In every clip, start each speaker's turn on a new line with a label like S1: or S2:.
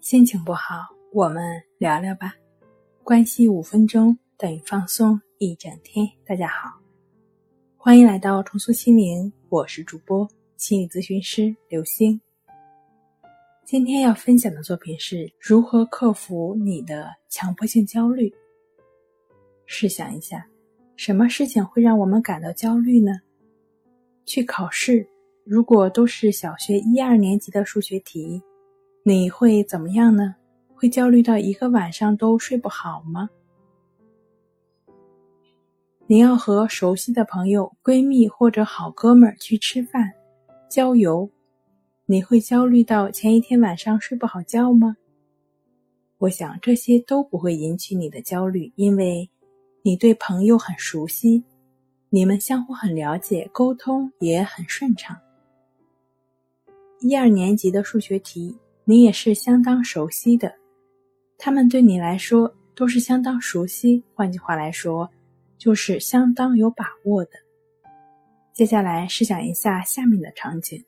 S1: 心情不好，我们聊聊吧。关系五分钟等于放松一整天。大家好，欢迎来到重塑心灵，我是主播心理咨询师刘星。今天要分享的作品是如何克服你的强迫性焦虑。试想一下，什么事情会让我们感到焦虑呢？去考试，如果都是小学一二年级的数学题。你会怎么样呢？会焦虑到一个晚上都睡不好吗？你要和熟悉的朋友、闺蜜或者好哥们儿去吃饭、郊游，你会焦虑到前一天晚上睡不好觉吗？我想这些都不会引起你的焦虑，因为你对朋友很熟悉，你们相互很了解，沟通也很顺畅。一二年级的数学题。你也是相当熟悉的，他们对你来说都是相当熟悉。换句话来说，就是相当有把握的。接下来试想一下下面的场景：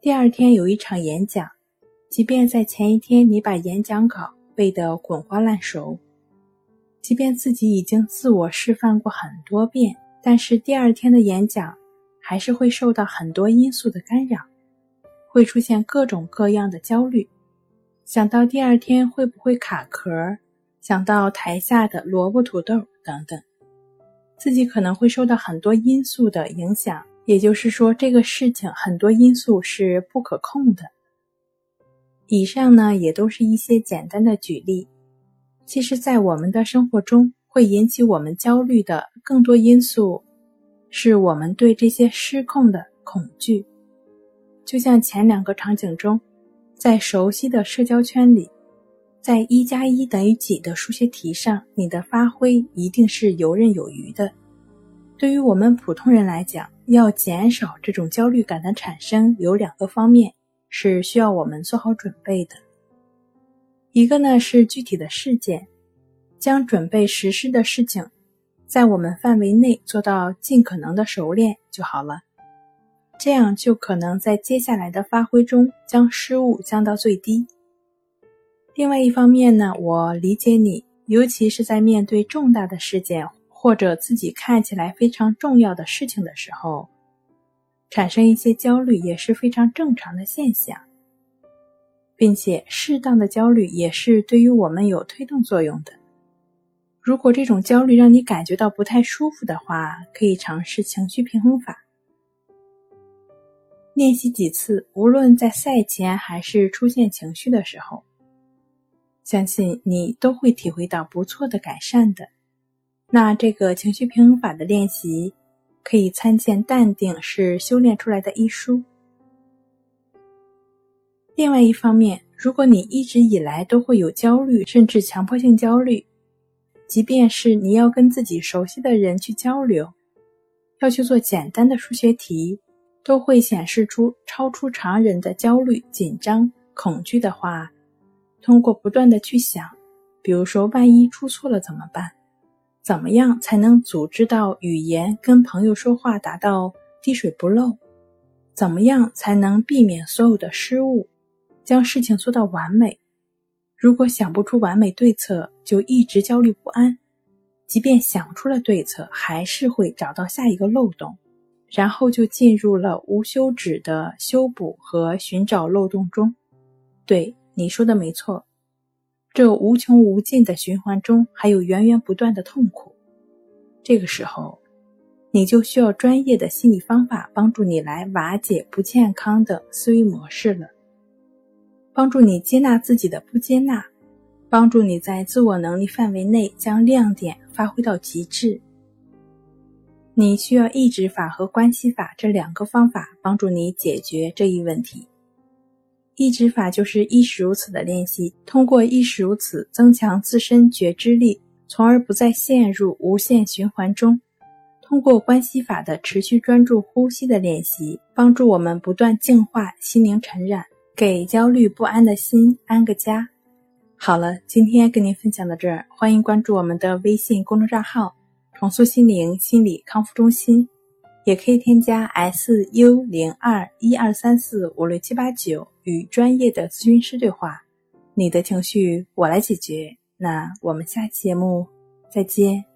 S1: 第二天有一场演讲，即便在前一天你把演讲稿背得滚瓜烂熟，即便自己已经自我示范过很多遍，但是第二天的演讲还是会受到很多因素的干扰。会出现各种各样的焦虑，想到第二天会不会卡壳，想到台下的萝卜土豆等等，自己可能会受到很多因素的影响。也就是说，这个事情很多因素是不可控的。以上呢，也都是一些简单的举例。其实，在我们的生活中，会引起我们焦虑的更多因素，是我们对这些失控的恐惧。就像前两个场景中，在熟悉的社交圈里，在一加一等于几的数学题上，你的发挥一定是游刃有余的。对于我们普通人来讲，要减少这种焦虑感的产生，有两个方面是需要我们做好准备的。一个呢是具体的事件，将准备实施的事情，在我们范围内做到尽可能的熟练就好了。这样就可能在接下来的发挥中将失误降到最低。另外一方面呢，我理解你，尤其是在面对重大的事件或者自己看起来非常重要的事情的时候，产生一些焦虑也是非常正常的现象，并且适当的焦虑也是对于我们有推动作用的。如果这种焦虑让你感觉到不太舒服的话，可以尝试情绪平衡法。练习几次，无论在赛前还是出现情绪的时候，相信你都会体会到不错的改善的。那这个情绪平衡法的练习，可以参见《淡定是修炼出来的》一书。另外一方面，如果你一直以来都会有焦虑，甚至强迫性焦虑，即便是你要跟自己熟悉的人去交流，要去做简单的数学题。都会显示出超出常人的焦虑、紧张、恐惧的话，通过不断的去想，比如说万一出错了怎么办？怎么样才能组织到语言跟朋友说话达到滴水不漏？怎么样才能避免所有的失误，将事情做到完美？如果想不出完美对策，就一直焦虑不安，即便想出了对策，还是会找到下一个漏洞。然后就进入了无休止的修补和寻找漏洞中。对你说的没错，这无穷无尽的循环中还有源源不断的痛苦。这个时候，你就需要专业的心理方法帮助你来瓦解不健康的思维模式了，帮助你接纳自己的不接纳，帮助你在自我能力范围内将亮点发挥到极致。你需要抑制法和关系法这两个方法帮助你解决这一问题。抑制法就是意识如此的练习，通过意识如此增强自身觉知力，从而不再陷入无限循环中。通过关系法的持续专注呼吸的练习，帮助我们不断净化心灵尘染，给焦虑不安的心安个家。好了，今天跟您分享到这儿，欢迎关注我们的微信公众账号。重塑心灵心理康复中心，也可以添加 S U 零二一二三四五六七八九与专业的咨询师对话。你的情绪我来解决。那我们下期节目再见。